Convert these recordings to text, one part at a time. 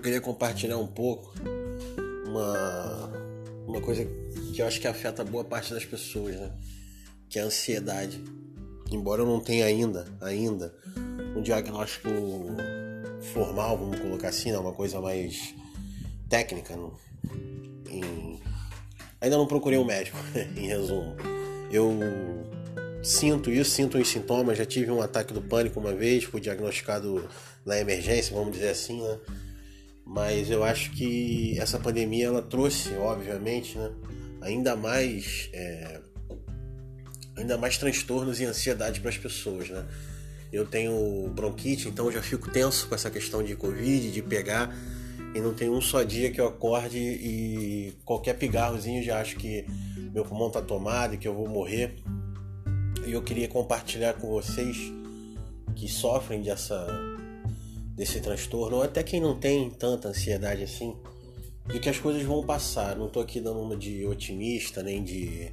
queria compartilhar um pouco uma, uma coisa que eu acho que afeta boa parte das pessoas, né? Que é a ansiedade. Embora eu não tenha ainda, ainda, um diagnóstico formal, vamos colocar assim, né? uma coisa mais técnica. Não? Em... Ainda não procurei um médico, em resumo. Eu sinto isso, sinto os sintomas. Já tive um ataque do pânico uma vez, fui diagnosticado na emergência, vamos dizer assim, né? Mas eu acho que essa pandemia ela trouxe, obviamente, né? Ainda mais, é... ainda mais transtornos e ansiedade para as pessoas, né? Eu tenho bronquite, então já fico tenso com essa questão de Covid, de pegar. E não tem um só dia que eu acorde e qualquer pigarrozinho já acho que meu pulmão tá tomado e que eu vou morrer. E eu queria compartilhar com vocês que sofrem dessa, desse transtorno, ou até quem não tem tanta ansiedade assim, de que as coisas vão passar. Não tô aqui dando uma de otimista, nem de.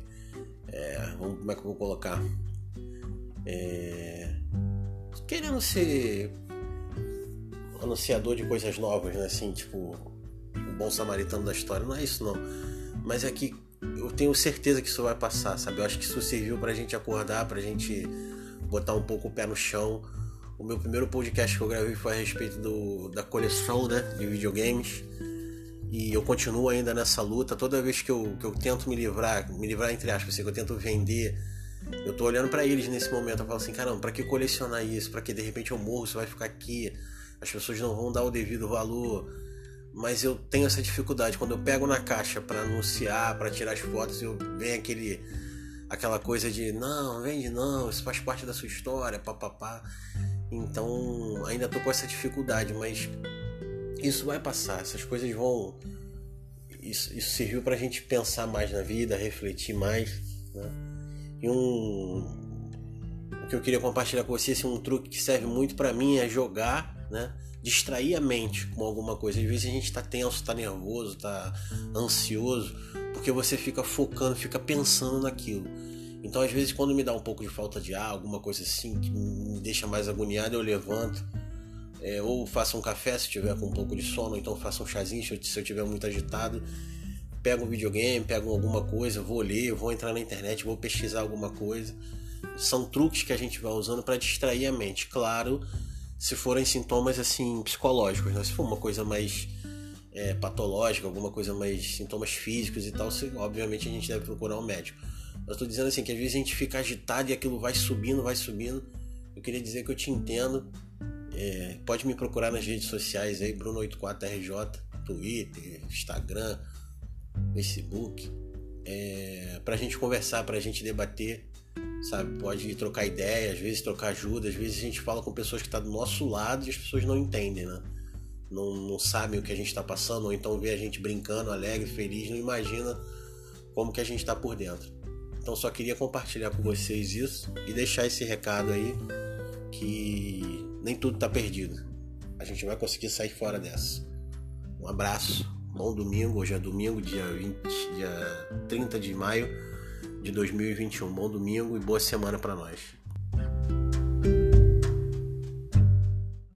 É, como é que eu vou colocar? É, querendo ser anunciador de coisas novas, né? Assim, tipo, o bom samaritano da história. Não é isso, não. Mas é que eu tenho certeza que isso vai passar, sabe? Eu acho que isso serviu pra gente acordar, pra gente botar um pouco o pé no chão. O meu primeiro podcast que eu gravei foi a respeito do, da coleção né, de videogames. E eu continuo ainda nessa luta. Toda vez que eu, que eu tento me livrar, me livrar entre aspas, assim, que eu tento vender eu tô olhando para eles nesse momento, eu falo assim, caramba, para que colecionar isso? Para que de repente eu morro, isso vai ficar aqui, as pessoas não vão dar o devido valor. Mas eu tenho essa dificuldade quando eu pego na caixa para anunciar, para tirar as fotos, eu vem aquele aquela coisa de não, vende não, isso faz parte da sua história, papapá. Então, ainda tô com essa dificuldade, mas isso vai passar, essas coisas vão isso, isso serviu pra gente pensar mais na vida, refletir mais, né? E um o que eu queria compartilhar com você, assim, um truque que serve muito para mim é jogar, né? Distrair a mente com alguma coisa. Às vezes a gente tá tenso, tá nervoso, tá ansioso, porque você fica focando, fica pensando naquilo. Então, às vezes, quando me dá um pouco de falta de ar, alguma coisa assim que me deixa mais agoniado, eu levanto. É, ou faço um café se tiver com um pouco de sono, ou então faço um chazinho se eu, tiver muito agitado pego um videogame, pego alguma coisa, vou ler, vou entrar na internet, vou pesquisar alguma coisa. São truques que a gente vai usando para distrair a mente. Claro, se forem sintomas assim psicológicos, né? se for uma coisa mais é, patológica, alguma coisa mais sintomas físicos e tal, se, obviamente a gente deve procurar um médico. Eu estou dizendo assim que às vezes a gente fica agitado e aquilo vai subindo, vai subindo. Eu queria dizer que eu te entendo. É, pode me procurar nas redes sociais aí, Bruno84RJ, Twitter, Instagram, Facebook, é, para a gente conversar, para a gente debater, sabe? Pode trocar ideia, às vezes trocar ajuda, às vezes a gente fala com pessoas que estão tá do nosso lado e as pessoas não entendem, né? Não, não sabem o que a gente está passando, ou então vê a gente brincando, alegre, feliz, não imagina como que a gente está por dentro. Então só queria compartilhar com vocês isso e deixar esse recado aí que nem tudo está perdido. A gente vai conseguir sair fora dessa. Um abraço. Bom domingo, hoje é domingo, dia, 20, dia 30 de maio de 2021. Bom domingo e boa semana para nós.